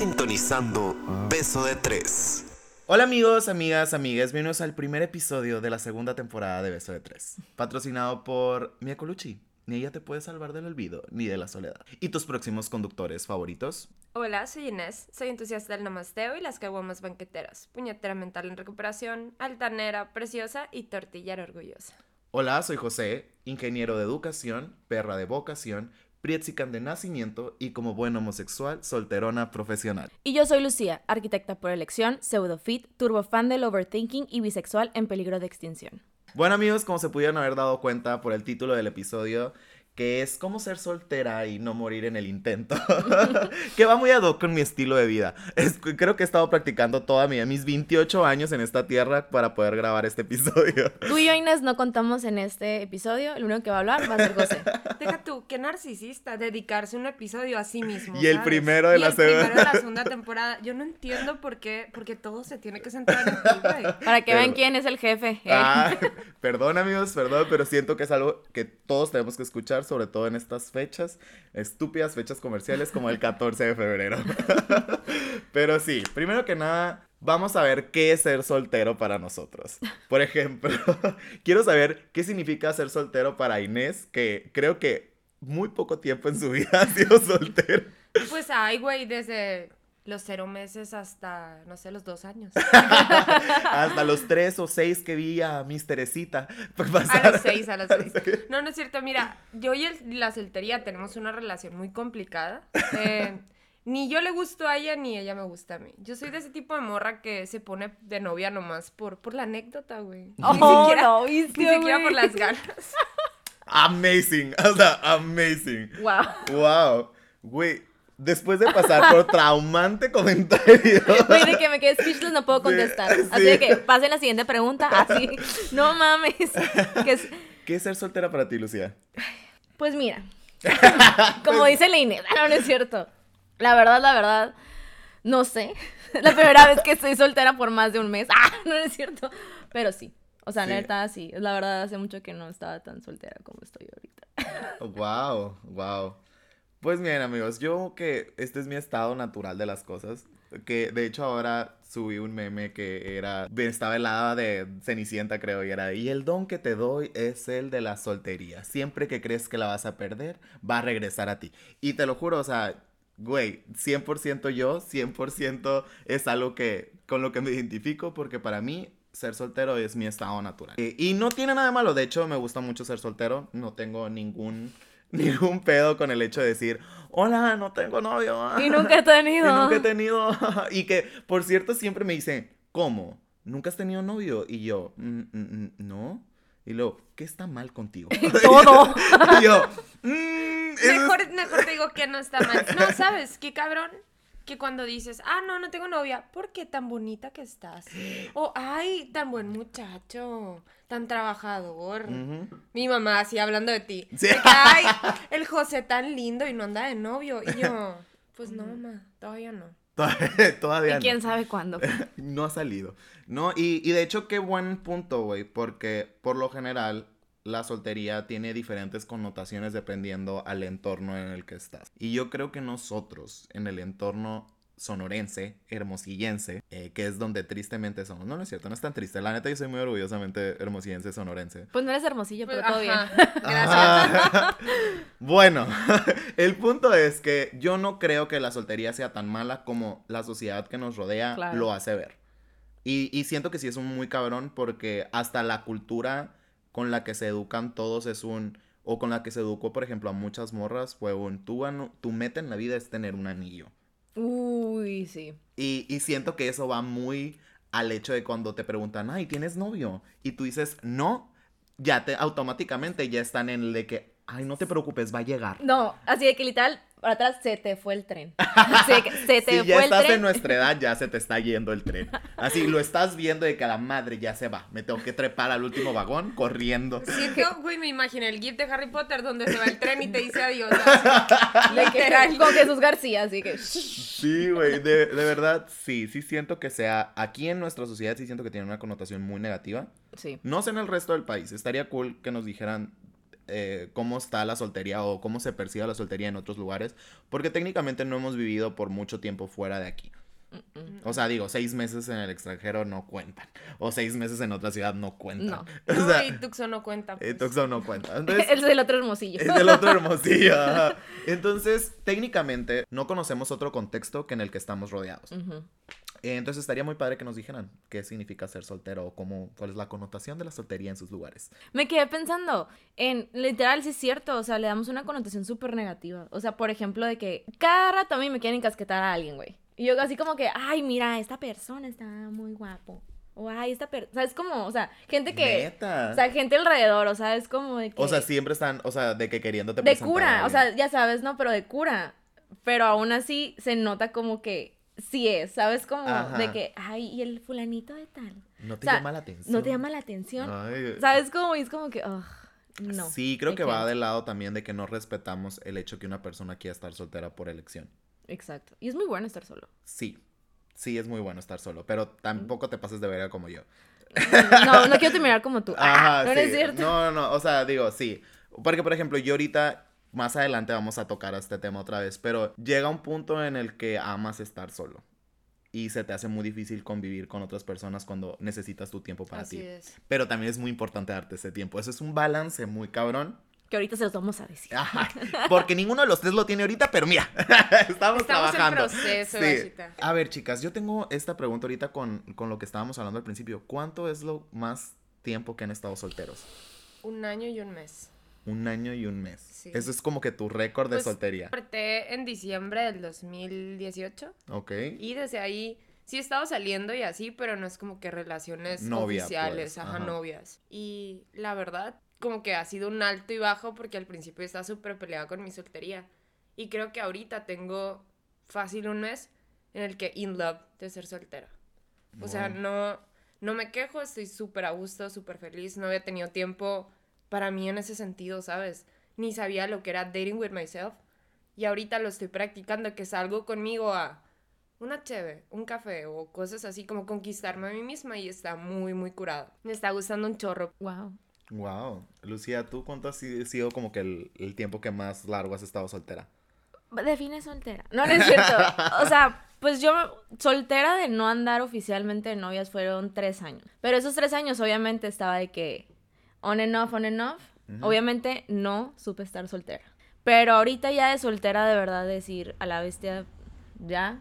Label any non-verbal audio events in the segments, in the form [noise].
sintonizando Beso de Tres. Hola amigos, amigas, amigas, bienvenidos al primer episodio de la segunda temporada de Beso de Tres, patrocinado por Mia Colucci. Ni ella te puede salvar del olvido, ni de la soledad. ¿Y tus próximos conductores favoritos? Hola, soy Inés, soy entusiasta del namasteo y las caguamas banqueteras, puñetera mental en recuperación, altanera, preciosa y tortillera orgullosa. Hola, soy José, ingeniero de educación, perra de vocación, Prietzican de nacimiento y como buen homosexual, solterona profesional. Y yo soy Lucía, arquitecta por elección, pseudofit, turbofan del overthinking y bisexual en peligro de extinción. Bueno amigos, como se pudieron haber dado cuenta por el título del episodio, que es cómo ser soltera y no morir en el intento, [laughs] que va muy ad hoc con mi estilo de vida. Es, creo que he estado practicando toda mi, mis 28 años en esta tierra para poder grabar este episodio. Tú y yo, Inés, no contamos en este episodio, el único que va a hablar va a ser José. [laughs] Deja tú, qué narcisista dedicarse un episodio a sí mismo. Y el primero de Y la el primero de la segunda. segunda [laughs] temporada. Yo no entiendo por qué, porque todo se tiene que centrar en ti, güey. Para que Pero- vean quién es el jefe. ¿eh? Ah, perdón amigos, perdón, pero siento que es algo que todos tenemos que escuchar, sobre todo en estas fechas, estúpidas fechas comerciales como el 14 de febrero. [laughs] pero sí, primero que nada, vamos a ver qué es ser soltero para nosotros. Por ejemplo, [laughs] quiero saber qué significa ser soltero para Inés, que creo que muy poco tiempo en su vida [laughs] ha sido soltero. Pues ay, güey, desde los cero meses hasta, no sé, los dos años. [laughs] Hasta los tres o seis que vi a Miss Teresita A pasar. los seis, a los seis. [laughs] No, no es cierto. Mira, yo y el- la soltería tenemos una relación muy complicada. Eh, [laughs] ni yo le gusto a ella, ni ella me gusta a mí. Yo soy de ese tipo de morra que se pone de novia nomás por, por la anécdota, güey. Ni Oh, siquiera- no, Ni siquiera por las ganas. Amazing, o sea, amazing. Wow. Wow, güey, después de pasar por [laughs] traumante comentario. Güey, de que me quedé speechless no puedo contestar. Sí, Así de que pasen la siguiente pregunta. Así. [laughs] No mames. Es- ¿Qué es ser soltera para ti, Lucía? Pues mira. [laughs] Como dice la Inés. Ah, no, no es cierto. La verdad, la verdad. No sé. La primera vez que estoy soltera por más de un mes. Ah, no, no es cierto. Pero sí. O sea, Sí. neta, sí. La verdad, hace mucho que no estaba tan soltera como estoy ahorita. Wow, wow. Pues bien, amigos, yo que este es mi estado natural de las cosas. Que de hecho ahora subí un meme que era. Estaba helada de Cenicienta, creo, y era. Y el don que te doy es el de la soltería. Siempre que crees que la vas a perder, va a regresar a ti. Y te lo juro, o sea. Güey, 100% yo, 100% es algo que con lo que me identifico porque para mí ser soltero es mi estado natural. Eh, y no tiene nada de malo, de hecho me gusta mucho ser soltero, no tengo ningún [laughs] ningún pedo con el hecho de decir, "Hola, no tengo novio." Y nunca he [laughs] Y tenido. nunca he tenido. [laughs] y que, por cierto, siempre me dicen, ¿cómo? ¿Nunca has tenido novio? Y yo, "Mm, mm, mm, no. Y luego, ¿qué está mal contigo? Todo. y yo, "Mm, eso es- Mejor, mejor te digo que no está mal. No, ¿sabes? Qué cabrón. Que cuando dices, ah, no, no tengo novia, ¿por qué tan bonita que estás? O, ay, tan buen muchacho, tan trabajador. Mi mamá así hablando de ti. Sí. De que, ay, el José tan lindo y no anda de novio. Y yo, [laughs] pues no, mamá, todavía no. Todavía Y no. quién sabe cuándo. [laughs] No ha salido. No, y, y de hecho, qué buen punto, güey, porque por lo general la soltería tiene diferentes connotaciones dependiendo al entorno en el que estás. Y yo creo que nosotros, en el entorno sonorense, hermosillense, eh, que es donde tristemente somos. No, no es cierto, no es tan triste. La neta, yo soy muy orgullosamente hermosillense, sonorense. Pues no eres hermosillo, pero Pues, todo bien. [laughs] Gracias. [laughs] Bueno, [laughs] el punto es que yo no creo que la soltería sea tan mala como la sociedad que nos rodea Claro. lo hace ver. Y, y siento que sí es un muy cabrón porque hasta la cultura con la que se educan todos es un... O con la que se educó, por ejemplo, a muchas morras fue un... Tu, tu meta en la vida es tener un anillo. Uy, sí. Y, y siento que eso va muy al hecho de cuando te preguntan, ay, ¿tienes novio? Y tú dices, no, ya te automáticamente ya están en el de que, ay, no te preocupes, va a llegar. No, así de que literal, para atrás se te fue el tren. [laughs] Que se te Si ya fue el estás tren. en nuestra edad, ya se te está yendo el tren. Así, lo estás viendo de que a la madre ya se va. Me tengo que trepar al último vagón corriendo. Sí, yo, güey, me imaginé el GIF de Harry Potter donde se va el tren y te dice adiós. [laughs] así. Que- Literal. Con Jesús García, así que. [laughs] Sí, güey, de, de verdad, sí, sí siento que sea, aquí en nuestra sociedad sí siento que tiene una connotación muy negativa. Sí. No sé en el resto del país, estaría cool que nos dijeran eh, cómo está la soltería o cómo se percibe la soltería en otros lugares, porque técnicamente no hemos vivido por mucho tiempo fuera de aquí. O sea, digo, seis meses en el extranjero no cuentan. O seis meses en otra ciudad no cuentan. No. [laughs] O No, sea, y Tucson no cuenta. pues. Tucson no cuenta. [laughs] Entonces, es del otro hermosillo. es del otro hermosillo. [laughs] ajá. Entonces, técnicamente, no conocemos otro contexto que en el que estamos rodeados. Ujú. Eh, Entonces, estaría muy padre que nos dijeran qué significa ser soltero o cómo, cuál es la connotación de la soltería en sus lugares. Me quedé pensando en, literal, sí es cierto, o sea, le damos una connotación súper negativa. O sea, por ejemplo, de que cada rato a mí me quieren encasquetar a alguien, güey. Y yo así como que, ay, mira, esta persona está muy guapo. O, ay, esta persona, ¿sabes cómo? O sea, gente que... Neta. O sea, gente alrededor, o sea, es como de que... O sea, siempre están, o sea, de que queriéndote De cura, o sea, ya sabes, ¿no? Pero de cura. Pero aún así se nota como que sí es, ¿sabes? Como Ajá. de que, ay, y el fulanito de tal. No te o sea, llama la atención. No te llama la atención. Ay, ¿Sabes cómo? Y es como que, ugh, no. Sí, creo que va del lado también de que no respetamos el hecho que una persona quiera estar soltera por elección. Exacto. Y es muy bueno estar solo. Sí, sí es muy bueno estar solo, pero tampoco te pases de verga como yo. No, no quiero terminar como tú. Ah, Ajá, [laughs] no, sí. no es cierto. No, no, no, o sea, digo, sí. Porque, por ejemplo, yo ahorita, más adelante vamos a tocar este tema otra vez, pero llega un punto en el que amas estar solo. Y se te hace muy difícil convivir con otras personas cuando necesitas tu tiempo para Así ti. es. Pero también es muy importante darte ese tiempo. Eso es un balance muy cabrón. Que ahorita se los vamos a decir. Ajá. Porque ninguno de los tres lo tiene ahorita, pero mira, [laughs] estamos, Estamos en trabajando. proceso, Sí. A ver, chicas, yo tengo esta pregunta ahorita con, con lo que estábamos hablando al principio. ¿Cuánto es lo más tiempo que han estado solteros? Un año y un mes. Un año y un mes. Sí. Eso es como que tu récord de Pues, soltería. Apreté en diciembre del 2018 Ok. y desde ahí sí he estado saliendo y así, pero no es como que relaciones Novia, oficiales, pues, ajá, ajá. novias. Y la verdad, como que ha sido un alto y bajo porque al principio estaba súper peleada con mi soltería. Y creo que ahorita tengo fácil un mes en el que in love de ser soltera. O sea, no, no me quejo, estoy súper a gusto, súper feliz. No había tenido tiempo para mí en ese sentido, ¿sabes? Ni sabía lo que era dating with myself. Y ahorita lo estoy practicando, que salgo conmigo a una cheve, un café o cosas así, como conquistarme a mí misma y está muy, muy curado. Me está gustando un chorro. Wow. Wow. Lucía, ¿tú cuánto ha si- sido como que el, el tiempo que más largo has estado soltera? Define soltera. No, no es cierto. O sea, pues yo soltera de no andar oficialmente de novias fueron tres años. Pero esos tres años obviamente estaba de que on and off, on and off. Obviamente no supe estar soltera. Pero ahorita ya de soltera de verdad decir a la bestia, ya,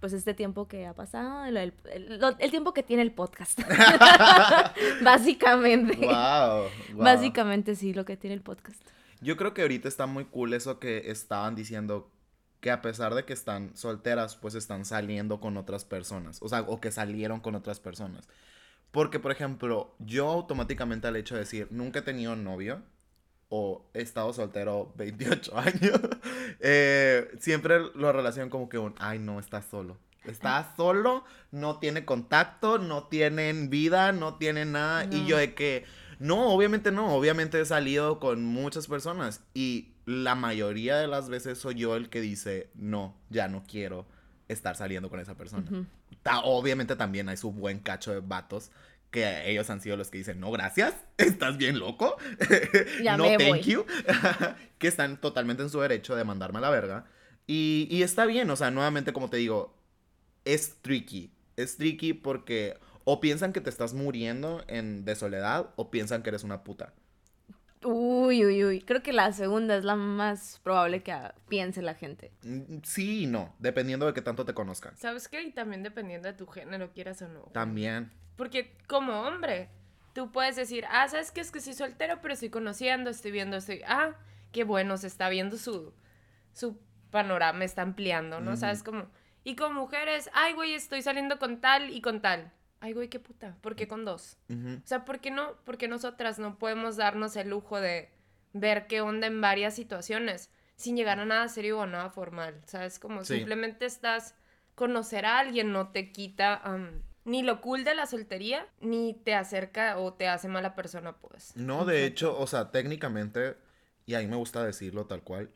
pues este tiempo que ha pasado, el, el- el- lo- el tiempo que tiene el podcast. [laughs] [laughs] Básicamente. Wow. Básicamente sí, lo que tiene el podcast. Yo creo que ahorita está muy cool eso que estaban diciendo que a pesar de que están solteras, pues están saliendo con otras personas. O sea, o que salieron con otras personas. Porque, por ejemplo, yo automáticamente al hecho de decir, nunca he tenido novio o he estado soltero [laughs] 28 años, [laughs] eh, siempre lo relaciono como que un, ay, no, estás solo. Está solo, no tiene contacto, no tienen vida, no tienen nada. Y No. yo de que, no, obviamente no, obviamente he salido con muchas personas y la mayoría de las veces soy yo el que dice, no, ya no quiero estar saliendo con esa persona. Ujú. Ta- obviamente también hay su buen cacho de vatos que ellos han sido los que dicen, no, gracias, [laughs] estás bien loco, [laughs] Ya no, me thank voy. you, [laughs] que están totalmente en su derecho de mandarme a la verga. Y, y está bien, o sea, nuevamente como te digo, es tricky, es tricky porque o piensan que te estás muriendo en, de soledad o piensan que eres una puta. Uy, uy, uy. Creo que la segunda es la más probable que piense la gente. Mm, Sí y no, dependiendo de qué tanto te conozcan. ¿Sabes qué? Y también dependiendo de tu género, quieras o no. También. Porque como hombre, tú puedes decir, ah, ¿sabes qué? Es que soy soltero, pero estoy conociendo, estoy viendo, estoy... Ah, qué bueno, se está viendo su, su panorama, está ampliando, ¿no? ¿Sabes cómo? Y con mujeres, ay, güey, estoy saliendo con tal y con tal. Ay, güey, qué puta, ¿por qué con dos? Ujú. O sea, ¿por qué no? Porque nosotras no podemos darnos el lujo de ver qué onda en varias situaciones sin llegar a nada serio o nada formal. ¿Sabes? Como Sí. simplemente estás conocer a alguien no te quita am, ni lo cool de la soltería ni te acerca o te hace mala persona, pues. No, de hecho, o sea, técnicamente, y a mí me gusta decirlo tal cual,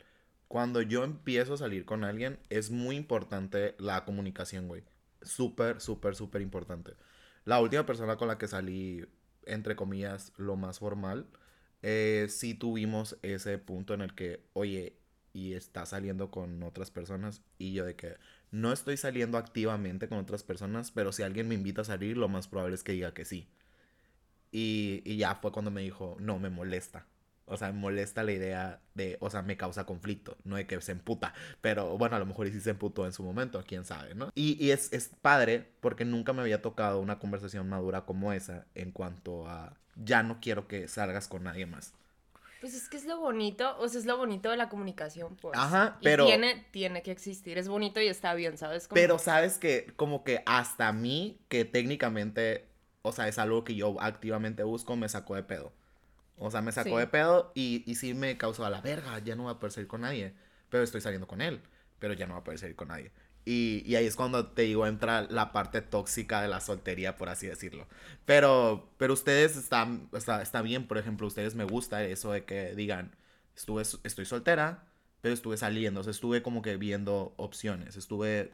cuando yo empiezo a salir con alguien, es muy importante la comunicación, güey. Súper, súper, súper importante. La última persona con la que salí, entre comillas, lo más formal, eh, sí tuvimos ese punto en el que, oye, y está saliendo con otras personas. Y yo de que no estoy saliendo activamente con otras personas, pero si alguien me invita a salir, lo más probable es que diga que sí. Y, y ya fue cuando me dijo, no, me molesta. O sea, me molesta la idea de, o sea, me causa conflicto, no de que se emputa. Pero bueno, a lo mejor sí se emputó en su momento, quién sabe, ¿no? Y, y es, es padre porque nunca me había tocado una conversación madura como esa en cuanto a, ya no quiero que salgas con nadie más. Pues es que es lo bonito, o sea, es lo bonito de la comunicación, pues. Ajá, Y pero- tiene, tiene que existir, es bonito y está bien, ¿sabes? Como- Pero sabes que como que hasta a mí, que técnicamente, o sea, es algo que yo activamente busco, me sacó de pedo. O sea, me sacó Sí. de pedo y, y sí me causó a la verga, ya no voy a poder salir con nadie. Pero estoy saliendo con él, pero ya no voy a poder salir con nadie. Y, y ahí es cuando te digo, entra la parte tóxica de la soltería, por así decirlo. Pero, pero ustedes están, está, está bien, por ejemplo, ustedes me gusta eso de que digan, estuve, estoy soltera, pero estuve saliendo, o sea, estuve como que viendo opciones, estuve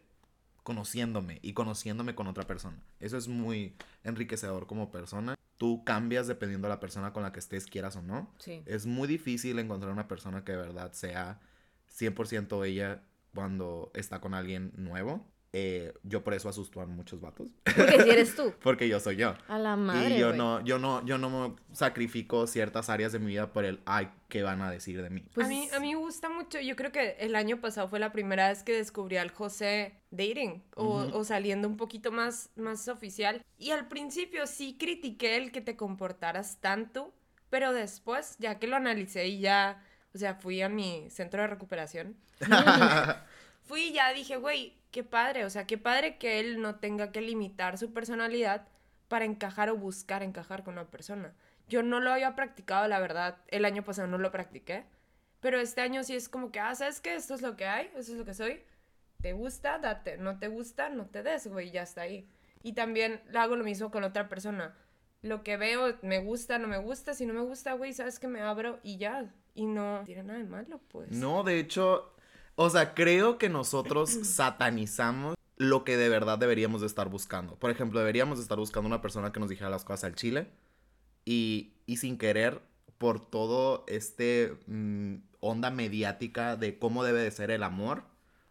conociéndome y conociéndome con otra persona. Eso es muy enriquecedor como persona. Tú cambias dependiendo de la persona con la que estés, quieras o no. Sí. Es muy difícil encontrar una persona que de verdad sea 100% ella cuando está con alguien nuevo. Eh, yo por eso asusto a muchos vatos. Porque si eres tú. [laughs] Porque yo soy yo. A la madre. y yo güey. no, yo no, yo no sacrifico ciertas áreas de mi vida por el ay, ¿qué van a decir de mí? Pues, a, mí, a mí me gusta mucho, yo creo que el año pasado fue la primera vez que descubrí al José dating o, Ujú. o saliendo un poquito más, más oficial. Y al principio sí critiqué el que te comportaras tanto, pero después, ya que lo analicé y ya, o sea, fui a mi centro de recuperación, [laughs] [laughs] fui y ya dije, güey, qué padre, o sea, qué padre que él no tenga que limitar su personalidad para encajar o buscar encajar con una persona. Yo no lo había practicado, la verdad, el año pasado no lo practiqué, pero este año sí es como que, ah, ¿sabes qué? Esto es lo que hay, eso es lo que soy. ¿Te gusta? Date. ¿No te gusta? No te des, güey, ya está ahí. Y también hago lo mismo con otra persona. Lo que veo, me gusta, no me gusta. Si no me gusta, güey, sabes que me abro y ya. Y no tiene nada de malo, pues. No, de hecho, o sea, creo que nosotros [clears throat] satanizamos lo que de verdad deberíamos de estar buscando. Por ejemplo, deberíamos de estar buscando una persona que nos dijera las cosas al chile y, y sin querer, por todo este mm, onda mediática de cómo debe de ser el amor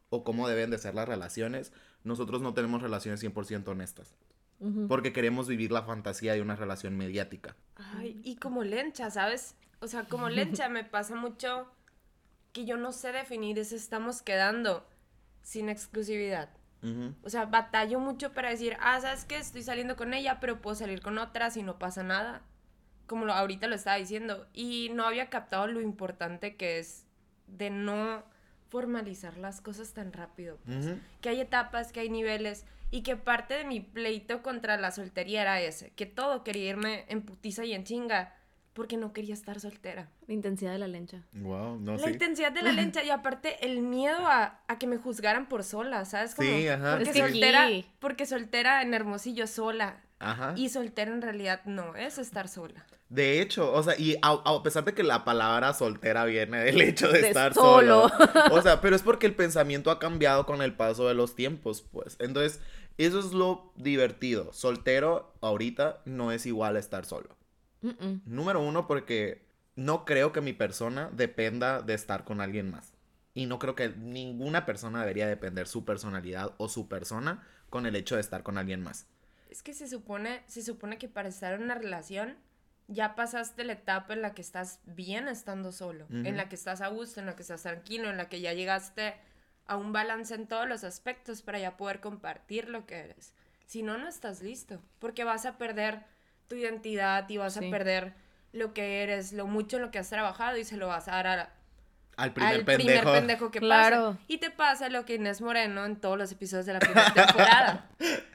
o cómo deben de ser las relaciones, nosotros no tenemos relaciones 100% honestas. Porque queremos vivir la fantasía de una relación mediática. Ay, y como lencha, ¿sabes? O sea, como [laughs] lencha me pasa mucho que yo no sé definir ese estamos quedando sin exclusividad. Ujú. O sea, batallo mucho para decir, ah, ¿sabes qué? Estoy saliendo con ella, pero puedo salir con otras y no pasa nada. Como lo, ahorita lo estaba diciendo. Y no había captado lo importante que es de no formalizar las cosas tan rápido. pues. Que hay etapas, que hay niveles. Y que parte de mi pleito contra la soltería era ese. Que todo quería irme en putiza y en chinga. Porque no quería estar soltera. La intensidad de la lencha. Wow, no La sé. intensidad de la [laughs] lencha y aparte el miedo a, a que me juzgaran por sola, ¿sabes? Como, Sí, ajá. Porque Es que soltera, aquí- porque soltera en Hermosillo sola. Ajá. Y soltera en realidad no es estar sola. De hecho, o sea, y a, a pesar de que la palabra soltera viene del [laughs] hecho de, De estar solo. solo. O sea, [laughs] pero es porque el pensamiento ha cambiado con el paso de los tiempos, pues. Entonces, eso es lo divertido. Soltero ahorita no es igual a estar solo. Número uno, porque no creo que mi persona dependa de estar con alguien más. Y no creo que ninguna persona debería depender su personalidad o su persona con el hecho de estar con alguien más. Es que se supone, se supone que para estar en una relación ya pasaste la etapa en la que estás bien estando solo, en la que estás a gusto, en la que estás tranquilo, en la que ya llegaste a un balance en todos los aspectos para ya poder compartir lo que eres. Si no, no estás listo, porque vas a perder tu identidad y vas Sí. a perder lo que eres, lo mucho en lo que has trabajado y se lo vas a dar a- Al primer al pendejo. primer pendejo que Claro. pasa. Y te pasa lo que Inés Moreno en todos los episodios de la primera temporada. [laughs]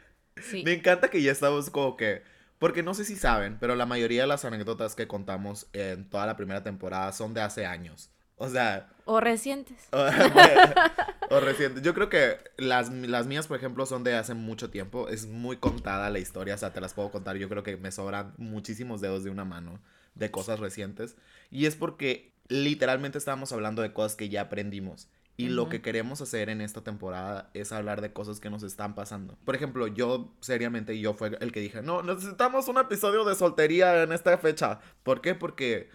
Sí. Me encanta que ya estamos como que. Porque no sé si saben, pero la mayoría de las anécdotas que contamos en toda la primera temporada son de hace años. O sea, O recientes. [laughs] [laughs] o, recientes. Yo creo que las, las mías, por ejemplo, son de hace mucho tiempo. Es muy contada la historia, o sea, te las puedo contar. Yo creo que me sobran muchísimos dedos de una mano de cosas recientes. Y es porque literalmente estábamos hablando de cosas que ya aprendimos. Y lo Ujú. que queremos hacer en esta temporada es hablar de cosas que nos están pasando. Por ejemplo, yo seriamente, yo fue el que dije, no, necesitamos un episodio de soltería en esta fecha. ¿Por qué? Porque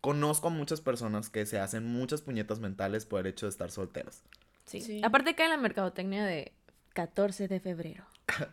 conozco a muchas personas que se hacen muchas puñetas mentales por el hecho de estar solteras. Sí. Sí. Aparte cae la mercadotecnia de 14 de febrero. [laughs]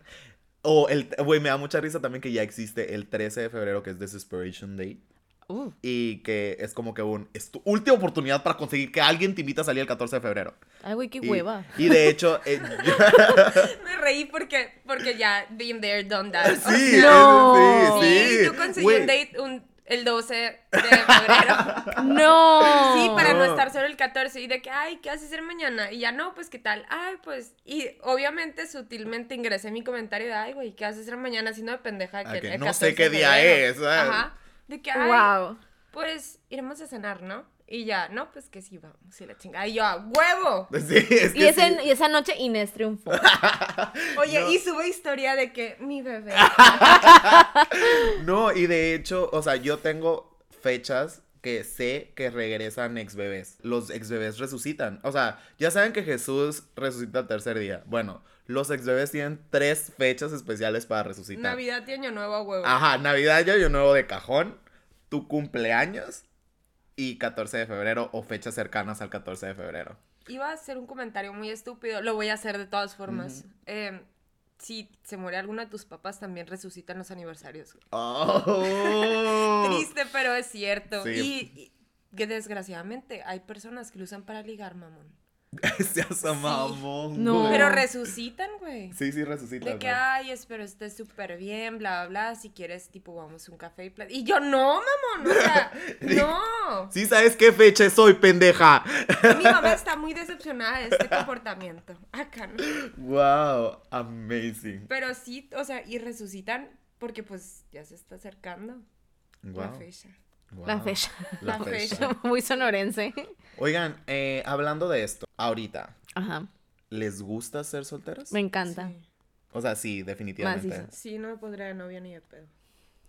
O el, güey, me da mucha risa también que ya existe el 13 de febrero que es Desperation Day. Uh, Y que es como que un, es tu última oportunidad para conseguir que alguien te invite a salir el 14 de febrero. ay, güey, qué Y, hueva. y de hecho, [laughs] eh, [laughs] Me reí porque, porque ya, been there, done that. O sí, sea, No. sí, sí. sí, yo conseguí un date un- el 12 de febrero. [laughs] No. Sí, para no No. estar solo el 14 y de que, ay, ¿qué vas a hacer mañana? Y ya no, pues, ¿qué tal? Ay, pues, y obviamente sutilmente ingresé mi comentario de, ay, güey, ¿qué vas a hacer mañana? Haciendo de pendeja Ah, que, el no 14 sé qué día febrero. es, ¿sabes? Ajá. De que, ay, Wow. pues, iremos a cenar, ¿no? Y ya, no, pues que sí, vamos, y la chingada. Y yo, ¡a huevo! [laughs] Sí, es que Y, ese- sí. y esa noche Inés triunfó. [laughs] Oye, No. y sube historia de que mi bebé. [laughs] No, y de hecho, o sea, yo tengo fechas que sé que regresan ex bebés. Los ex bebés resucitan. O sea, ya saben que Jesús resucita el tercer día. Bueno, los ex bebés tienen tres fechas especiales para resucitar. Navidad y Año Nuevo, a huevo. Ajá, Navidad y Año Nuevo de cajón, tu cumpleaños y 14 de febrero o fechas cercanas al 14 de febrero. Iba a hacer un comentario muy estúpido, lo voy a hacer de todas formas. Eh, si se muere alguno de tus papás, también resucitan los aniversarios. Oh. [laughs] Triste, pero es cierto. Sí. Y, y que desgraciadamente hay personas que lo usan para ligar, mamón. [laughs] Seas mamón, No. güey. Pero resucitan, güey. Sí, sí, resucita. De que, ay, espero estés súper bien, bla, bla, bla. Si quieres, tipo, vamos a un café y plat- Y yo, no, mamón, o sea, [laughs] no. Sí, ¿sabes qué fecha soy, pendeja? Mi mamá [laughs] está muy decepcionada de este comportamiento. Acá, ¿no? Wow, amazing. Pero sí, o sea, y resucitan porque, pues, ya se está acercando la Wow. La fecha. La La fecha. fecha. [laughs] Muy sonorense. Oigan, eh, hablando de esto, ahorita, Ajá. ¿les gusta ser solteras? Me encanta. Sí. O sea, sí, definitivamente. Sí, no me pondría de novia ni de pedo.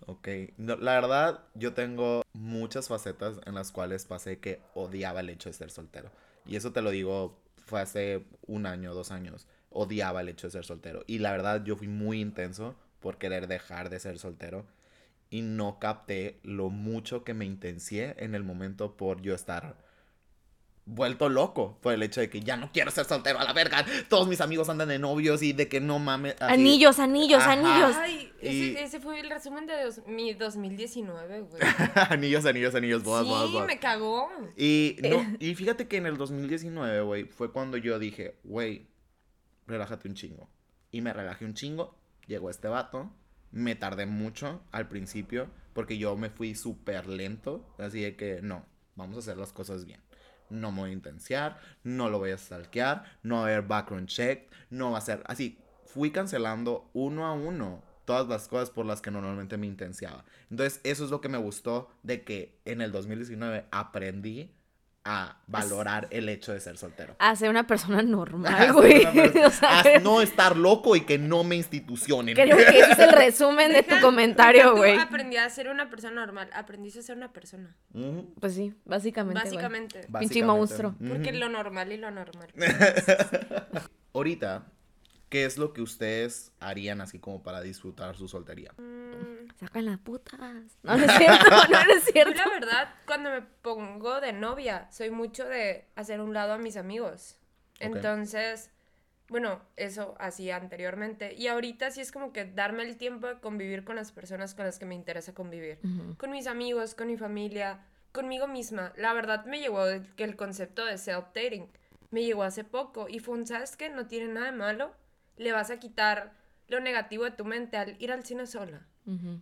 Ok. No, la verdad, yo tengo muchas facetas en las cuales pasé que odiaba el hecho de ser soltero. Y eso te lo digo, fue hace un año, dos años. Odiaba el hecho de ser soltero. Y la verdad, yo fui muy intenso por querer dejar de ser soltero. Y no capté lo mucho que me intencié en el momento por yo estar vuelto loco por el hecho de que ya no quiero ser soltero a la verga. Todos mis amigos andan de novios y de que no mames. así. Anillos, anillos, Ajá. anillos. Ay, Y- ese, ese fue el resumen de dos- mi 2019, güey. [laughs] anillos, anillos, anillos, bodas, sí, bodas, bodas. me cagó. Y, no, y fíjate que en el 2019, güey, fue cuando yo dije, güey, relájate un chingo. Y me relajé un chingo, llegó este vato, me tardé mucho al principio, porque yo me fui súper lento, así de que no, vamos a hacer las cosas bien. No me voy a intenciar, no lo voy a stalkear, no va a haber background check, no va a ser así. Fui cancelando uno a uno todas las cosas por las que normalmente me intenciaba. Entonces, eso es lo que me gustó de que en el 2019 aprendí a valorar el hecho de ser soltero. A ser una persona normal, güey. una persona- [laughs] O sea, a no estar loco y que no me institucionen. creo que ese es el resumen de tu comentario, güey. aprendí a ser una persona normal. Aprendiste a ser una persona. Pues sí, básicamente. Básicamente. Pinche monstruo. Porque Ujú. lo normal y lo anormal. [laughs] [laughs] Ahorita, ¿qué es lo que ustedes harían así como para disfrutar su soltería? Mm, Sacan las putas. No, no es cierto, no, no es [laughs] Yo cierto. la verdad, cuando me pongo de novia, soy mucho de hacer un lado a mis amigos. Ok. Entonces, bueno, eso hacía anteriormente. Y ahorita sí es como que darme el tiempo de convivir con las personas con las que me interesa convivir. Ujú. Con mis amigos, con mi familia, conmigo misma. La verdad me llegó el, que el concepto de self-dating. Me llegó hace poco y fue un, ¿sabes qué? No tiene nada de malo. Le vas a quitar lo negativo de tu mente al ir al cine sola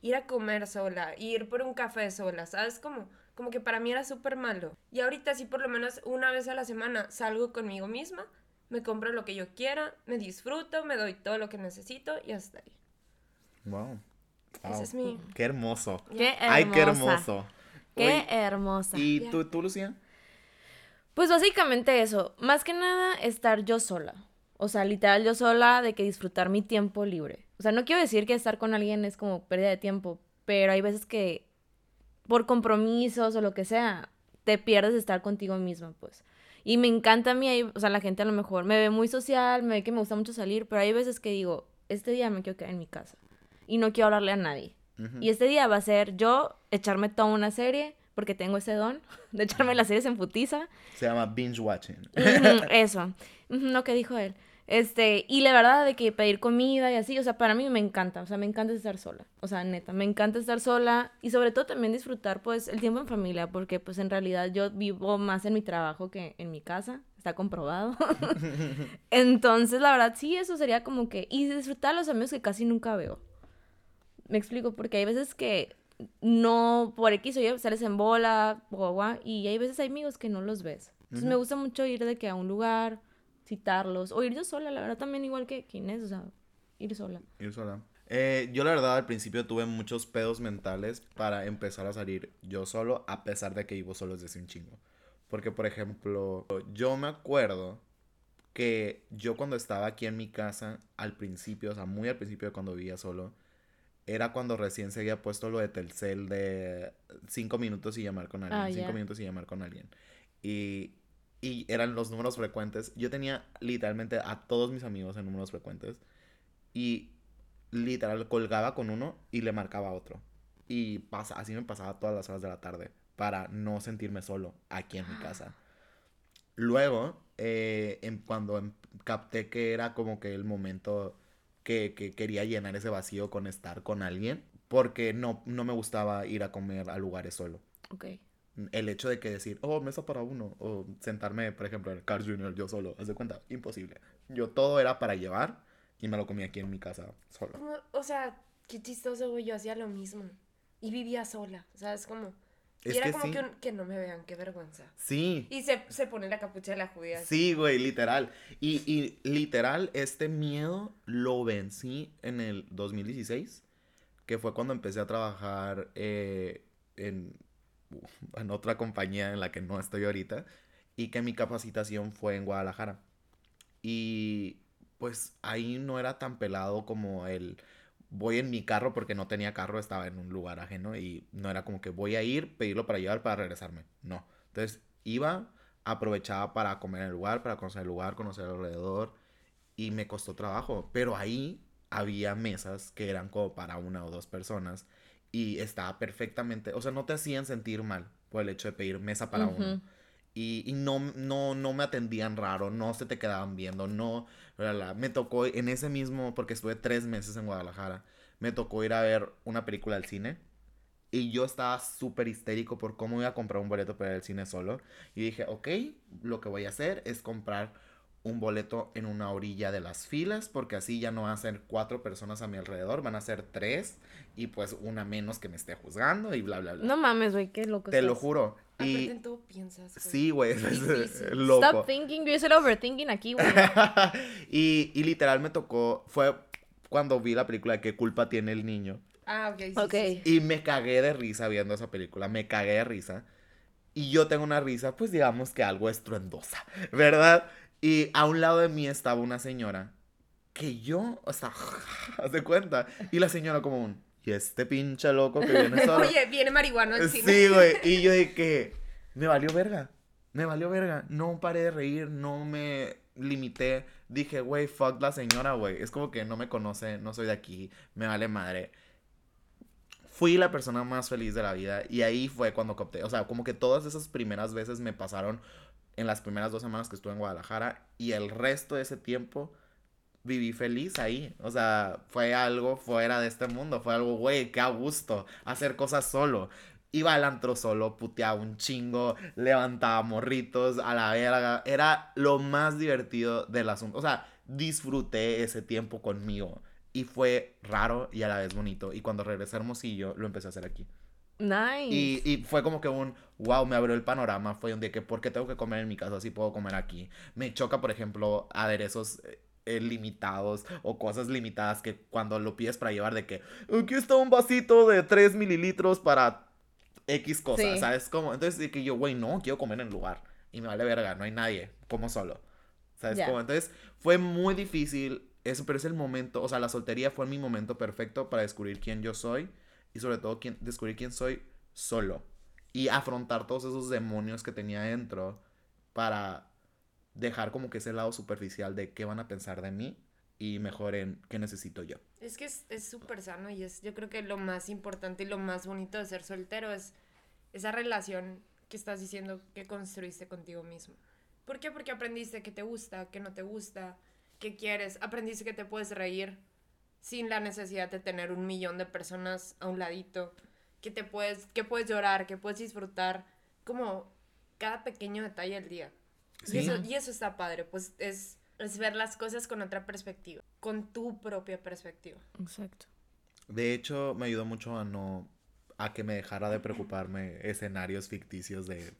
ir a comer sola, ir por un café sola, ¿sabes? Como, como que para mí era súper malo. Y ahorita sí por lo menos una vez a la semana salgo conmigo misma, me compro lo que yo quiera, me disfruto, me doy todo lo que necesito y hasta ahí. Wow. Ese es mi... Qué hermoso. Qué hermosa. Ay, qué hermoso. Qué Oye, hermosa. ¿Y tú, tú, Lucía? Pues básicamente eso. Más que nada, estar yo sola. O sea, literal yo sola de que disfrutar mi tiempo libre. O sea, no quiero decir que estar con alguien es como pérdida de tiempo, pero hay veces que por compromisos o lo que sea, te pierdes de estar contigo misma, pues. Y me encanta a mí, o sea, la gente a lo mejor me ve muy social, me ve que me gusta mucho salir, pero hay veces que digo, este día me quiero quedar en mi casa y no quiero hablarle a nadie. Y este día va a ser yo echarme toda una serie, porque tengo ese don [laughs] de echarme las series en putiza. Se llama binge watching. Eso, lo que dijo él. Este, y la verdad de que pedir comida y así, o sea, para mí me encanta, o sea, me encanta estar sola, o sea, neta, me encanta estar sola y sobre todo también disfrutar pues el tiempo en familia, porque pues en realidad yo vivo más en mi trabajo que en mi casa, está comprobado. [laughs] Entonces, la verdad, sí, eso sería como que, y disfrutar a los amigos que casi nunca veo. Me explico, porque hay veces que no, por X o Y, sales en bola, guagua, y hay veces hay amigos que no los ves. Entonces me gusta mucho ir de que a un lugar, citarlos, o ir yo sola, la verdad, también igual que Inés, o sea, ir sola. Ir sola. Eh, yo la verdad al principio tuve muchos pedos mentales para empezar a salir yo solo, a pesar de que vivo solo desde un chingo. Porque, por ejemplo, yo me acuerdo que yo cuando estaba aquí en mi casa, al principio, o sea, muy al principio de cuando vivía solo, era cuando recién se había puesto lo de Telcel de cinco minutos y llamar con alguien, Ah, cinco minutos y llamar con alguien. Y, y eran los números frecuentes. Yo tenía literalmente a todos mis amigos en números frecuentes. Y literal colgaba con uno y le marcaba a otro. Y pasa, así me pasaba todas las horas de la tarde para no sentirme solo aquí en mi casa. Luego, eh, em- cuando em- capté que era como que el momento que, que quería llenar ese vacío con estar con alguien, porque no, no me gustaba ir a comer a lugares solo. Ok. El hecho de que decir, oh, mesa para uno, o sentarme, por ejemplo, en el Carl Jr. yo solo, haz de cuenta, imposible. Yo todo era para llevar y me lo comía aquí en mi casa solo. O sea, qué chistoso, güey. Yo hacía lo mismo. Y vivía sola. O sea, es como. Y Es era que como sí. que, un- que no me vean, qué vergüenza. Sí, Y se, se pone la capucha de la judía. Sí, güey, literal. Y, y literal, este miedo lo vencí en el 2016, que fue cuando empecé a trabajar eh, en, [laughs] en otra compañía en la que no estoy ahorita, y que mi capacitación fue en Guadalajara. Y pues ahí no era tan pelado como el voy en mi carro porque no tenía carro, estaba en un lugar ajeno y no era como que voy a ir, pedirlo para llevar, para regresarme. No. Entonces iba, aprovechaba para comer en el lugar, para conocer el lugar, conocer alrededor y me costó trabajo. Pero ahí había mesas que eran como para una o dos personas y estaba perfectamente, o sea, no te hacían sentir mal por el hecho de pedir mesa para uno. Y, y no, no, no me atendían raro, no se te quedaban viendo, no, bla, bla. Me tocó en ese mismo, porque estuve tres meses en Guadalajara, me tocó ir a ver una película al cine. Y yo estaba súper histérico por cómo iba a comprar un boleto para ir al cine solo. Y dije, ok, lo que voy a hacer es comprar un boleto en una orilla de las filas, porque así ya no van a ser cuatro personas a mi alrededor, van a ser tres, y pues una menos que me esté juzgando y bla, bla, bla. No mames, güey, qué loco Te lo estás. Juro. Aparte Y en todo piensas. güey. sí, güey, es Difícil. [laughs] loco. Stop thinking, yo hice el overthinking aquí, güey. [laughs] y, y literal me tocó, fue cuando vi la película de qué culpa tiene el niño. Ah, ok. sí, Ok. sí, sí. Y me cagué de risa viendo esa película, me cagué de risa. Y yo tengo una risa, pues digamos que algo estruendosa, [laughs] ¿verdad? Y a un lado de mí estaba una señora que yo, o sea, haz de cuenta. Y la señora como un, y este pinche loco que viene [laughs] solo. Oye, viene marihuano al cine. Sí, güey. Y yo de que me valió verga. Me valió verga. No paré de reír, no me limité. Dije, güey, fuck la señora, güey. Es como que no me conoce, no soy de aquí, me vale madre. Fui la persona más feliz de la vida y ahí fue cuando capté. O sea, como que todas esas primeras veces me pasaron en las primeras dos semanas que estuve en Guadalajara y el resto de ese tiempo viví feliz ahí. O sea, fue algo fuera de este mundo. Fue algo, güey, qué a gusto. Hacer cosas solo. Iba al antro solo, puteaba un chingo, levantaba morritos a la verga. Era lo más divertido del asunto. O sea, disfruté ese tiempo conmigo. Y fue raro y a la vez bonito. Y cuando regresé a Hermosillo, lo empecé a hacer aquí. Nice. Y, y fue como que un, wow, me abrió el panorama. Fue un día que, ¿por qué tengo que comer en mi casa si puedo comer aquí? Me choca, por ejemplo, aderezos eh, limitados o cosas limitadas que cuando lo pides para llevar de que, aquí está un vasito de 3 mililitros para X cosas, Sí. ¿sabes? Como, entonces de que yo, güey, no, quiero comer en el lugar. Y me vale verga, no hay nadie, como solo. ¿Sabes? Como, entonces fue muy difícil eso, pero es el momento, o sea, la soltería fue mi momento perfecto para descubrir quién yo soy y sobre todo quién, descubrir quién soy solo y afrontar todos esos demonios que tenía dentro para dejar como que ese lado superficial de qué van a pensar de mí y mejor en qué necesito yo. Es que es súper sano y es, yo creo que lo más importante y lo más bonito de ser soltero es esa relación que estás diciendo que construiste contigo mismo. ¿Por qué? Porque aprendiste que te gusta, que no te gusta, que quieres, aprendiste que te puedes reír sin la necesidad de tener un millón de personas a un ladito, que te puedes, que puedes llorar, que puedes disfrutar, como cada pequeño detalle del día. Sí. Y, eso, y eso está padre, pues es, es ver las cosas con otra perspectiva, con tu propia perspectiva. Exacto. De hecho, me ayudó mucho a no. a que me dejara de preocuparme escenarios ficticios de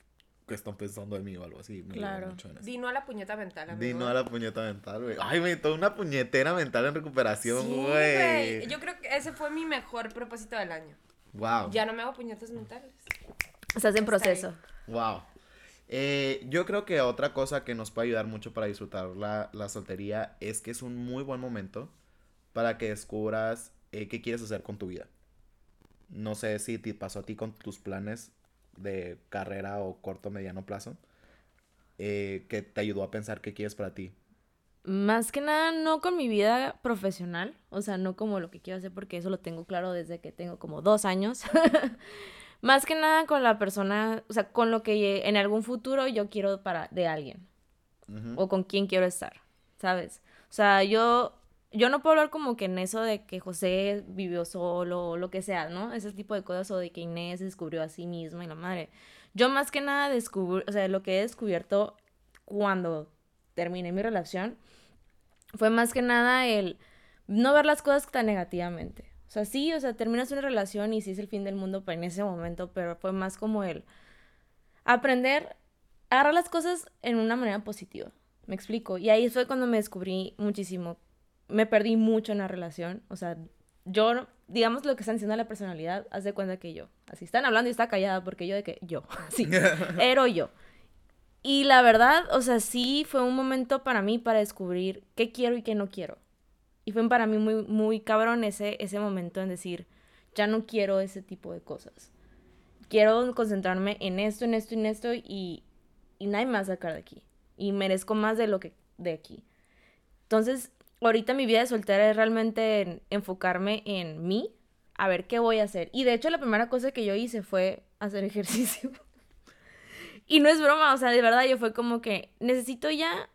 que están pensando en mí o algo así. Me ayudó Claro. mucho en eso. Di no a la puñeta mental, amigo. Di no a la puñeta mental, güey. Ay, me toda una puñetera mental en recuperación, Sí, güey. güey. Yo creo que ese fue mi mejor propósito del año. Wow. Ya no me hago puñetas mentales. Estás en Está proceso. Wow. Eh, yo creo que otra cosa que nos puede ayudar mucho para disfrutar la, la soltería es que es un muy buen momento para que descubras eh, qué quieres hacer con tu vida. No sé si te pasó a ti con tus planes de carrera o corto mediano plazo, eh, que te ayudó a pensar qué quieres para ti. Más que nada, no con mi vida profesional, o sea, no como lo que quiero hacer, porque eso lo tengo claro desde que tengo como dos años. [laughs] Más que nada con la persona, o sea, con lo que en algún futuro yo quiero para de alguien, o con quién quiero estar, ¿sabes? O sea, yo, yo no puedo hablar como que en eso de que José vivió solo o lo que sea, ¿no? Ese tipo de cosas, o de que Inés descubrió a sí misma y la madre. Yo más que nada descubrí, o sea, lo que he descubierto cuando terminé mi relación fue más que nada el no ver las cosas tan negativamente. O sea, sí, o sea, terminas una relación y sí es el fin del mundo para en ese momento, pero fue más como el aprender a agarrar las cosas en una manera positiva. Me explico. Y ahí fue cuando me descubrí muchísimo. Me perdí mucho en la relación. O sea, yo, digamos lo que están diciendo la personalidad, haz de cuenta que yo. Así están hablando y está callada porque yo de que yo. [laughs] Sí, [laughs] era yo. Y la verdad, o sea, sí fue un momento para mí para descubrir qué quiero y qué no quiero. Y fue para mí muy, muy cabrón ese, ese momento en decir, ya no quiero ese tipo de cosas. Quiero concentrarme en esto, en esto, en esto y, y nadie me va a sacar de aquí. Y merezco más de lo que de aquí. Entonces, ahorita mi vida de soltera es realmente en- enfocarme en mí, a ver qué voy a hacer. Y de hecho, la primera cosa que yo hice fue hacer [laughs] ejercicio. y no es broma, o sea, de verdad yo fue como que necesito ya...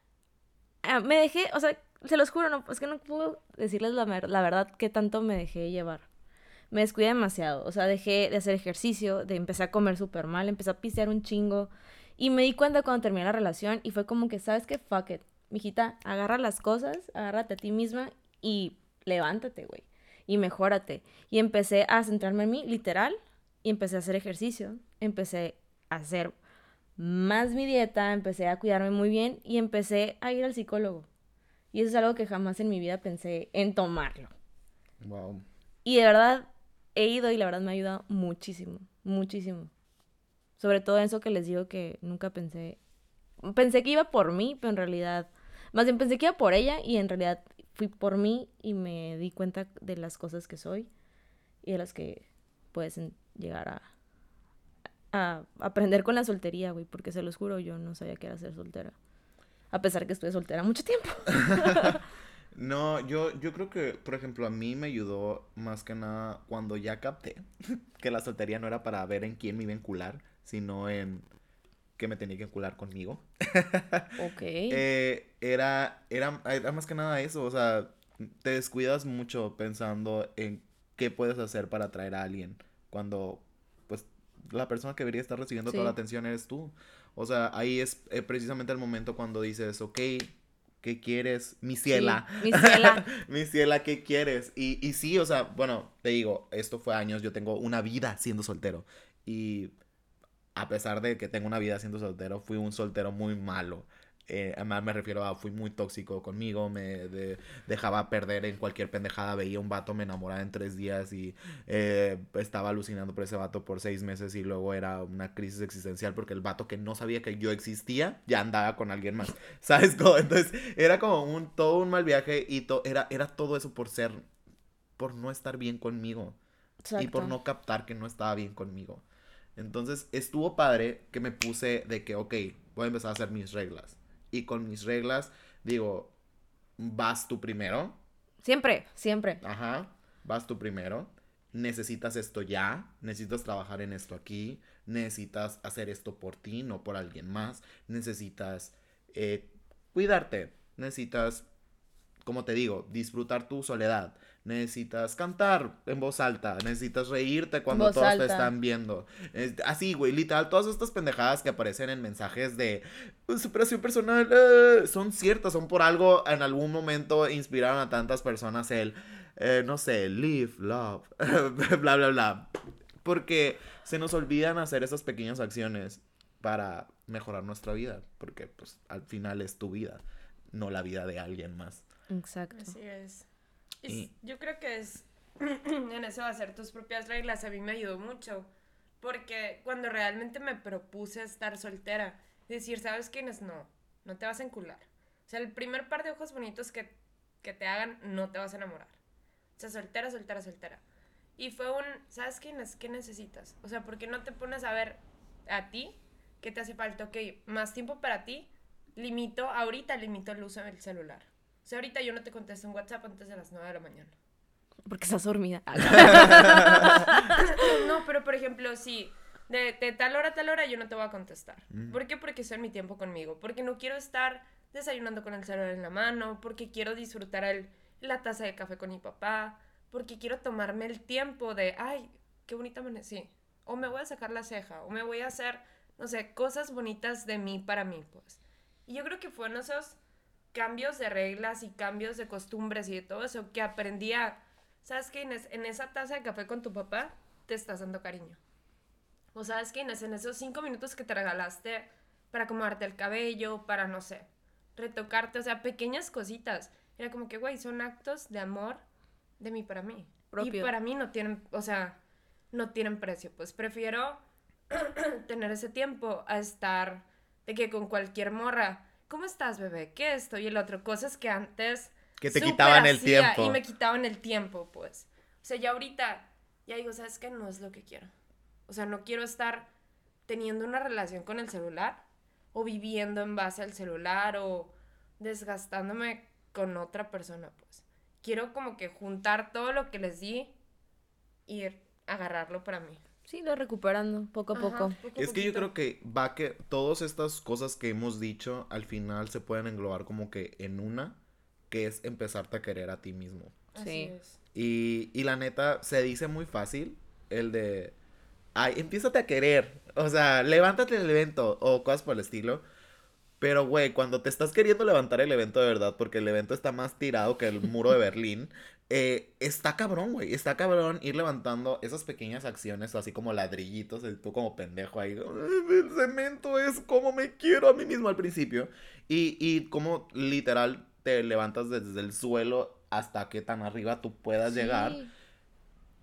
ah, me dejé, o sea, se los juro, no, es que no puedo decirles la, la verdad qué tanto me dejé llevar. Me descuidé demasiado, o sea, dejé de hacer ejercicio, de empezar a comer súper mal, empecé a pisear un chingo. Y me di cuenta cuando terminé la relación y fue como que, ¿sabes qué? Fuck it. Mijita, agarra las cosas, agárrate a ti misma y levántate, güey. Y mejórate. Y empecé a centrarme en mí, literal. Y empecé a hacer ejercicio. Empecé a hacer más mi dieta. Empecé a cuidarme muy bien. Y empecé a ir al psicólogo. Y eso es algo que jamás en mi vida pensé en tomarlo. Wow. Y de verdad he ido y la verdad me ha ayudado muchísimo, muchísimo. Sobre todo eso que les digo que nunca pensé. Pensé que iba por mí, pero en realidad. Más bien pensé que iba por ella y en realidad fui por mí y me di cuenta de las cosas que soy y de las que puedes llegar a, a aprender con la soltería, güey. Porque se los juro, yo no sabía que era ser soltera. A pesar que estuve soltera mucho tiempo. [laughs] No, yo, yo creo que, por ejemplo, a mí me ayudó más que nada cuando ya capté [laughs] que la soltería no era para ver en quién me iba a encular, sino en que me tenía que encular conmigo. [laughs] Ok. Eh, era, era, era más que nada eso, o sea, te descuidas mucho pensando en qué puedes hacer para atraer a alguien cuando, pues, la persona que debería estar recibiendo toda la atención eres tú. O sea, ahí es eh, precisamente el momento cuando dices, ok, ¿qué quieres? Mi ciela. mi ciela. [laughs] Mi ciela, ¿qué quieres? Y, y sí, o sea, bueno, te digo, esto fue años, yo tengo una vida siendo soltero. Y a pesar de que tengo una vida siendo soltero, fui un soltero muy malo. Eh, además me refiero a, fui muy tóxico conmigo, me de- dejaba perder en cualquier pendejada, veía un vato, me enamoraba en tres días y eh, estaba alucinando por ese vato por seis meses y luego era una crisis existencial porque el vato que no sabía que yo existía ya andaba con alguien más, [laughs] ¿sabes? Entonces era como un, todo un mal viaje y to- era, era todo eso por ser, por no estar bien conmigo y por no captar que no estaba bien conmigo. Entonces estuvo padre que me puse de que, ok, voy a empezar a hacer mis reglas. Y con mis reglas, digo, vas tú primero. Siempre, siempre. Ajá, vas tú primero. Necesitas esto ya. Necesitas trabajar en esto aquí. necesitas hacer esto por ti, no por alguien más, necesitas eh, cuidarte, necesitas, como te digo, disfrutar tu soledad, necesitas cantar en voz alta, necesitas reírte cuando Voz todos te están viendo. Es- así, güey, literal, todas estas pendejadas que aparecen en mensajes de "Uh, superación personal eh", son ciertas, son por algo, en algún momento inspiraron a tantas personas el, eh, no sé, live, love, [laughs] bla, bla, bla. Porque se nos olvidan hacer esas pequeñas acciones para mejorar nuestra vida, porque pues al final es tu vida, no la vida de alguien más. Exacto. Así es. Y- yo creo que es [clears throat] en eso de hacer tus propias reglas a mí me ayudó mucho. Porque cuando realmente me propuse estar soltera, decir, ¿sabes quiénes? No, no te vas a encular. O sea, el primer par de ojos bonitos que, que te hagan, no te vas a enamorar. O sea, soltera, soltera, soltera. Y fue un, ¿sabes quién es? ¿Qué necesitas? O sea, ¿por qué no te pones a ver a ti qué te hace falta? Ok, más tiempo para ti. Limito, ahorita limito el uso del celular. O sea, ahorita yo no te contesto en WhatsApp antes de las 9 de la mañana. Porque estás dormida. [laughs] [laughs] No, pero por ejemplo, si de, de tal hora a tal hora yo no te voy a contestar. Mm. ¿Por qué? Porque estoy en mi tiempo conmigo. Porque no quiero estar desayunando con el celular en la mano. Porque quiero disfrutar el, la taza de café con mi papá. Porque quiero tomarme el tiempo de, ay, qué bonita amanecí. O me voy a sacar la ceja. O me voy a hacer, no sé, cosas bonitas de mí para mí, pues. Y yo creo que fueron esos cambios de reglas y cambios de costumbres y de todo eso que aprendí a, ¿sabes qué, Inés? En esa taza de café con tu papá te estás dando cariño. O sabes qué, Inés, en esos cinco minutos que te regalaste para acomodarte el cabello, para, no sé, retocarte, o sea, pequeñas cositas. Era como que, güey, son actos de amor de mí para mí. Y Propio. para mí no tienen, o sea, no tienen precio. Pues prefiero [clears throat] tener ese tiempo a estar de que con cualquier morra, ¿cómo estás, bebé? ¿Qué esto y el otro? Cosas que antes Que te quitaban el tiempo. Y me quitaban el tiempo, pues. O sea, ya ahorita, ya digo, ¿sabes qué? No es lo que quiero. O sea, no quiero estar teniendo una relación con el celular o viviendo en base al celular o desgastándome con otra persona, pues. Quiero como que juntar todo lo que les di y agarrarlo para mí. Sí, lo recuperando poco a Ajá, poco. Es que yo creo que va que todas estas cosas que hemos dicho al final se pueden englobar como que en una, que es empezarte a querer a ti mismo. Así Sí. es. Y, y la neta, se dice muy fácil el de, ay, empiézate a querer, o sea, levántate el evento o cosas por el estilo. Pero, güey, cuando te estás queriendo levantar el evento de verdad, porque el evento está más tirado que el muro de Berlín, eh, está cabrón, güey. Está cabrón ir levantando esas pequeñas acciones, así como ladrillitos, y tú como pendejo ahí. "Ay, El cemento es como me quiero a mí mismo al principio. Y, y como literal te levantas desde el suelo hasta que tan arriba tú puedas llegar.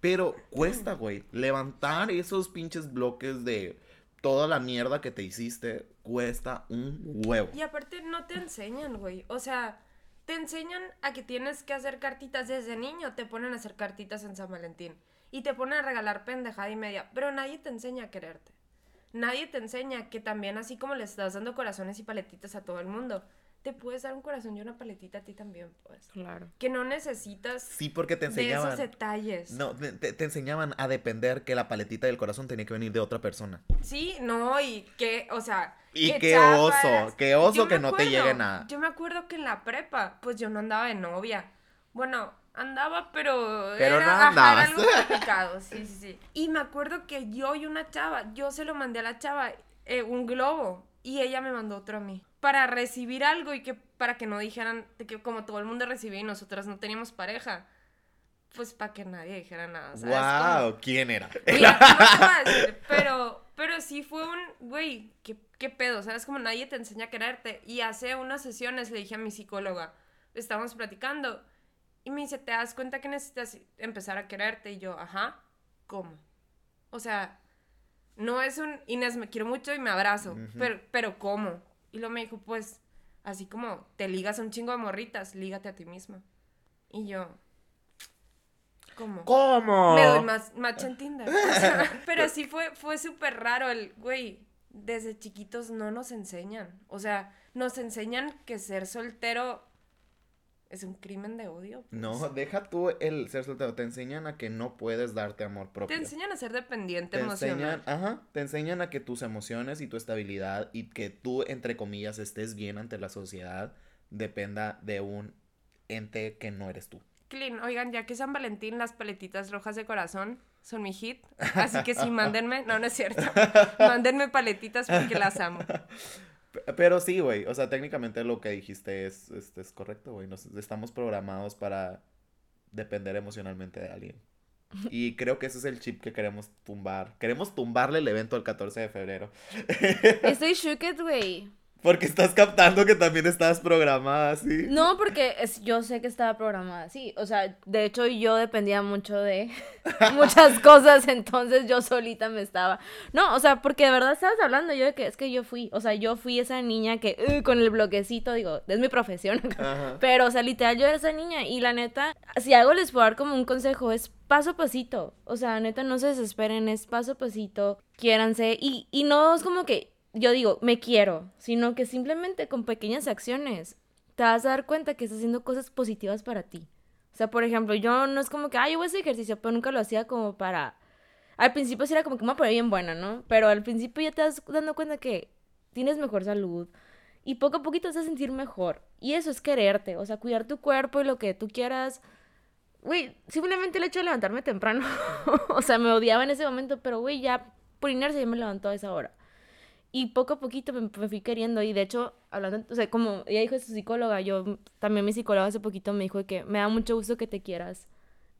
Pero cuesta, güey. Levantar esos pinches bloques de toda la mierda que te hiciste cuesta un huevo. Y aparte no te enseñan, güey. O sea, te enseñan a que tienes que hacer cartitas desde niño. Te ponen a hacer cartitas en San Valentín. Y te ponen a regalar pendejada y media. Pero nadie te enseña a quererte. Nadie te enseña que también así como le estás dando corazones y paletitas a todo el mundo, te puedes dar un corazón y una paletita a ti también, pues. Claro. Que no necesitas Sí, porque te de esos enseñaban. detalles. No, te, enseñaban a depender que la paletita del corazón tenía que venir de otra persona. Sí, no, y que, o sea. Y qué oso, qué oso Yo me que no te acuerdo, llegue nada. Yo me acuerdo que en la prepa, pues yo no andaba de novia. Bueno, andaba, pero. Pero era, no era algo complicado, [laughs] sí, sí, sí. Y me acuerdo que yo y una chava, yo se lo mandé a la chava eh, un globo y ella me mandó otro a mí. Para recibir algo y que para que no dijeran de que como todo el mundo recibía y nosotras no teníamos pareja. Pues para que nadie dijera nada. ¿sabes? Como- ¡Wow! ¿Quién era? Mira, no decir, pero, pero sí fue un, güey, ¿qué, qué pedo, ¿sabes? Como nadie te enseña a quererte. Y hace unas sesiones le dije a mi psicóloga, estábamos platicando, y me dice, ¿te das cuenta que necesitas empezar a quererte? Y yo, ajá, ¿cómo? O sea, no es un, Inés, me quiero mucho y me abrazo, pero, pero ¿cómo? Y luego me dijo, pues, así como te ligas a un chingo de morritas, lígate a ti misma. Y yo, ¿cómo? ¿Cómo? Me doy más match en Tinder. O sea, [laughs] pero sí fue, fue súper raro el, güey, desde chiquitos no nos enseñan. O sea, nos enseñan que ser soltero Es un crimen de odio. pues. No, deja tú el ser soltero. Te enseñan a que no puedes darte amor Te propio. enseñan a ser dependiente Te emocional. enseñan, ajá, te enseñan a que tus emociones y tu estabilidad y que tú, entre comillas, estés bien ante la sociedad dependa de un ente que no eres tú. Clean, oigan, ya que San Valentín, las paletitas rojas de corazón son mi hit. Así que sí, mándenme. No, no es cierto. [laughs] Mándenme paletitas porque las amo. Pero sí, güey, o sea, técnicamente lo que dijiste es, es, es correcto, güey. Nos estamos programados para depender emocionalmente de alguien. [laughs] Y creo que ese es el chip que queremos tumbar. Queremos tumbarle el evento el 14 de febrero. Estoy shooked, güey. Porque estás captando que también estás programada así. No, porque es- yo sé que estaba programada así. O sea, de hecho yo dependía mucho de [laughs] muchas cosas, entonces yo solita me estaba... No, o sea, porque de verdad estabas hablando yo de que es que yo fui, o sea, yo fui esa niña que "Uy", con el bloquecito, digo, es mi profesión. [laughs] Ajá. Pero, o sea, literal, yo era esa niña y la neta, si algo les puedo dar como un consejo, es paso a pasito. O sea, neta, no se desesperen, es paso a pasito, quiéranse. Y, y no es como que yo digo, me quiero, sino que simplemente con pequeñas acciones te vas a dar cuenta que estás haciendo cosas positivas para ti. O sea, por ejemplo, yo no es como que, ay, yo voy a hacer ejercicio, pero nunca lo hacía como para... Al principio sí era como que me voy bien buena, ¿no? Pero al principio ya te vas dando cuenta que tienes mejor salud, y poco a poquito te vas a sentir mejor. Y eso es quererte, o sea, cuidar tu cuerpo y lo que tú quieras. Güey, simplemente el hecho de levantarme temprano. [laughs] o sea, me odiaba en ese momento, pero güey, ya por inercia ya me levantó a esa hora. Y poco a poquito me, me fui queriendo. Y de hecho, hablando, o sea, como ella dijo su psicóloga, yo también mi psicóloga hace poquito me dijo que me da mucho gusto que te quieras.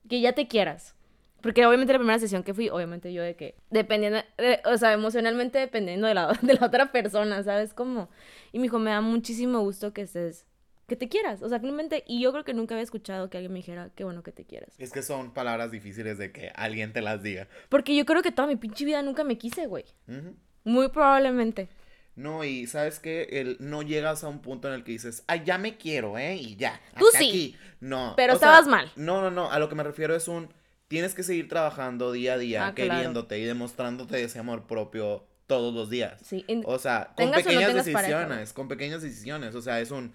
Que ya te quieras. Porque obviamente la primera sesión que fui, obviamente yo de que, dependiendo, de- o sea, emocionalmente dependiendo de la, [laughs] de la otra persona, ¿sabes cómo? Y me dijo, me da muchísimo gusto que estés, que te quieras. O sea, finalmente, y yo creo que nunca había escuchado que alguien me dijera, qué bueno que te quieras. Es que son palabras difíciles de que alguien te las diga. Porque yo creo que toda mi pinche vida nunca me quise, güey. Ujú. Muy probablemente. No, y sabes que el, no llegas a un punto en el que dices, ay, ya me quiero, ¿eh? Y ya. Tú hasta sí. aquí". No. Pero o sea, estabas mal. No, no, no. A lo que me refiero es un. Tienes que seguir trabajando día a día, Ah, claro. queriéndote y demostrándote ese amor propio todos los días. Sí. en- O sea, con Tengas o no pequeñas pareja, decisiones, con pequeñas decisiones. O sea, es un,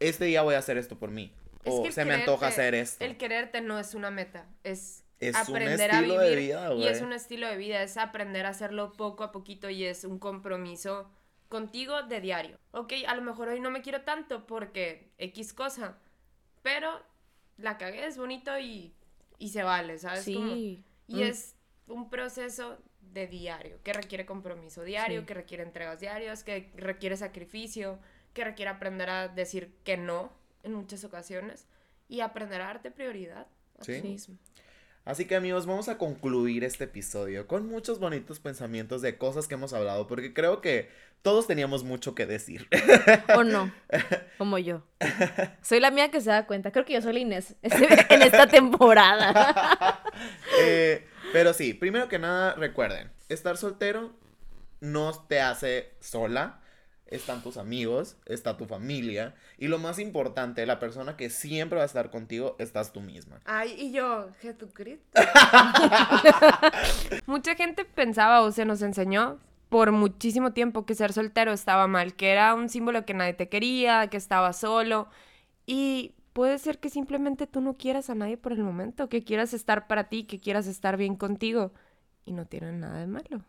este día voy a hacer esto por mí. Es o se me antoja hacer esto. El quererte no es una meta, es, Es un aprender a estilo vivir. de vida, y güey. es un estilo de vida, es aprender a hacerlo poco a poquito y es un compromiso contigo de diario. Ok, a lo mejor hoy no me quiero tanto porque X cosa, pero la cagué, es bonito y, y se vale, ¿sabes? Como- Sí. y Mm. es un proceso de diario, que requiere compromiso diario, Sí. que requiere entregas diarias, que requiere sacrificio, que requiere aprender a decir que no en muchas ocasiones y aprender a darte prioridad a Sí. ti mismo. Así que amigos, vamos a concluir este episodio con muchos bonitos pensamientos de cosas que hemos hablado, porque creo que todos teníamos mucho que decir. O no. [laughs] Como yo. Soy la mía que se da cuenta. Creo que yo soy la Inés [laughs] en esta temporada. [laughs] Eh, pero sí, primero que nada, recuerden, estar soltero no te hace sola. Están tus amigos, está tu familia. Y lo más importante, la persona que siempre va a estar contigo, estás tú misma. Ay, y yo, Jesucristo. [laughs] Mucha gente pensaba o se nos enseñó por muchísimo tiempo que ser soltero estaba mal, que era un símbolo que nadie te quería, que estaba solo. Y puede ser que simplemente tú no quieras a nadie por el momento, que quieras estar para ti, que quieras estar bien contigo. Y no tiene nada de malo.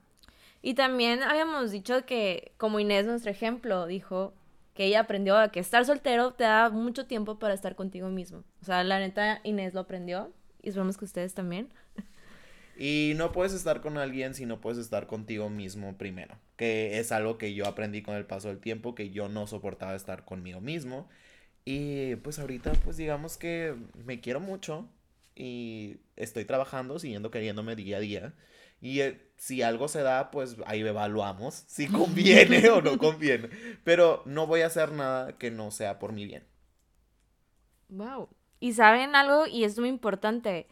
Y también habíamos dicho que, como Inés, nuestro ejemplo, dijo que ella aprendió a que estar soltero te da mucho tiempo para estar contigo mismo. O sea, la neta, Inés lo aprendió. Y esperamos que ustedes también. Y no puedes estar con alguien si no puedes estar contigo mismo primero. Que es algo que yo aprendí con el paso del tiempo, que yo no soportaba estar conmigo mismo. Y pues ahorita pues digamos que me quiero mucho y estoy trabajando, siguiendo queriéndome día a día. Y eh, si algo se da, pues ahí evaluamos [laughs] si conviene o no conviene. Pero no voy a hacer nada que no sea por mi bien. Wow. Y saben algo, y es muy importante.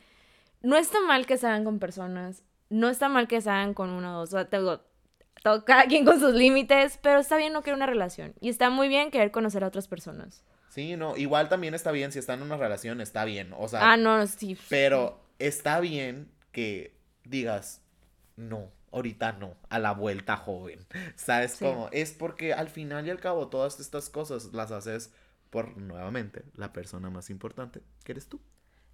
No está mal que se hagan con personas. No está mal que se hagan con uno o dos. O sea, te digo, todo- cada quien con sus límites, pero está bien no querer una relación. Y está muy bien querer conocer a otras personas. Sí, no, igual también está bien si están en una relación, está bien. O sea, Ah, no, sí. Pero está bien que digas, no, ahorita no, a la vuelta joven. ¿Sabes Sí. cómo? Es porque al final y al cabo todas estas cosas las haces por nuevamente la persona más importante que eres tú.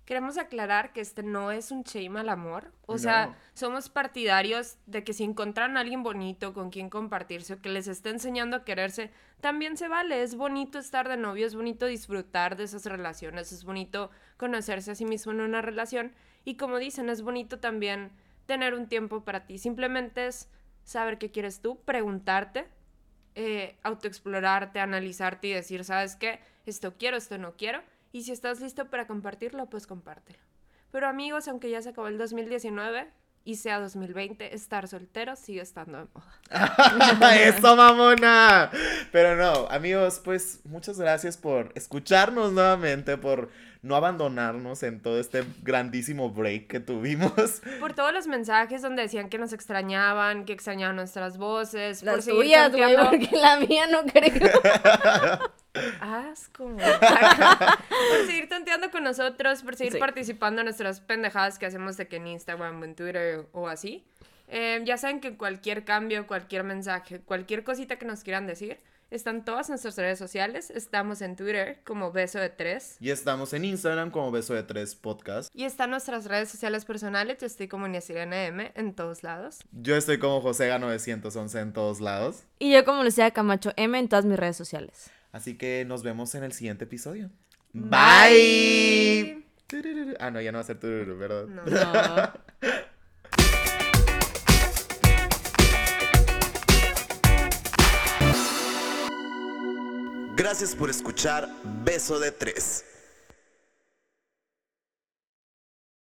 Queremos aclarar que este no es un shame al amor. O sea, somos partidarios de que si encuentran a alguien bonito con quien compartirse o que les esté enseñando a quererse, también se vale. Es bonito estar de novio, es bonito disfrutar de esas relaciones, es bonito conocerse a sí mismo en una relación. Y como dicen, es bonito también tener un tiempo para ti. Simplemente es saber qué quieres tú, preguntarte, eh, autoexplorarte, analizarte y decir, ¿sabes qué? Esto quiero, esto no quiero. Y si estás listo para compartirlo, pues compártelo. Pero amigos, aunque ya se acabó el 2019 y sea 2020, estar soltero sigue estando de moda. [laughs] ¡Eso, mamona! Pero no, amigos, pues muchas gracias por escucharnos nuevamente, por no abandonarnos en todo este grandísimo break que tuvimos. [laughs] Por todos los mensajes donde decían que nos extrañaban, que extrañaban nuestras voces. por tuyas, güey, tonteando- porque la mía no creo. [laughs] Asco. [laughs] por seguir tonteando con nosotros, por seguir Sí. participando en nuestras pendejadas que hacemos de que en Instagram en Twitter o así. Eh, ya saben que cualquier cambio, cualquier mensaje, cualquier cosita que nos quieran decir, están todas nuestras redes sociales. Estamos en Twitter como Beso de Tres. Y estamos en Instagram como Beso de Tres Podcast. Y están nuestras redes sociales personales. Yo estoy como Niasirene M en todos lados. Yo estoy como Josega911 en todos lados. Y yo como Lucía Camacho M en todas mis redes sociales. Así que nos vemos en el siguiente episodio. Bye. Ah, no, ya no va a ser turururu, ¿verdad? No. No. Gracias por escuchar Beso de Tres.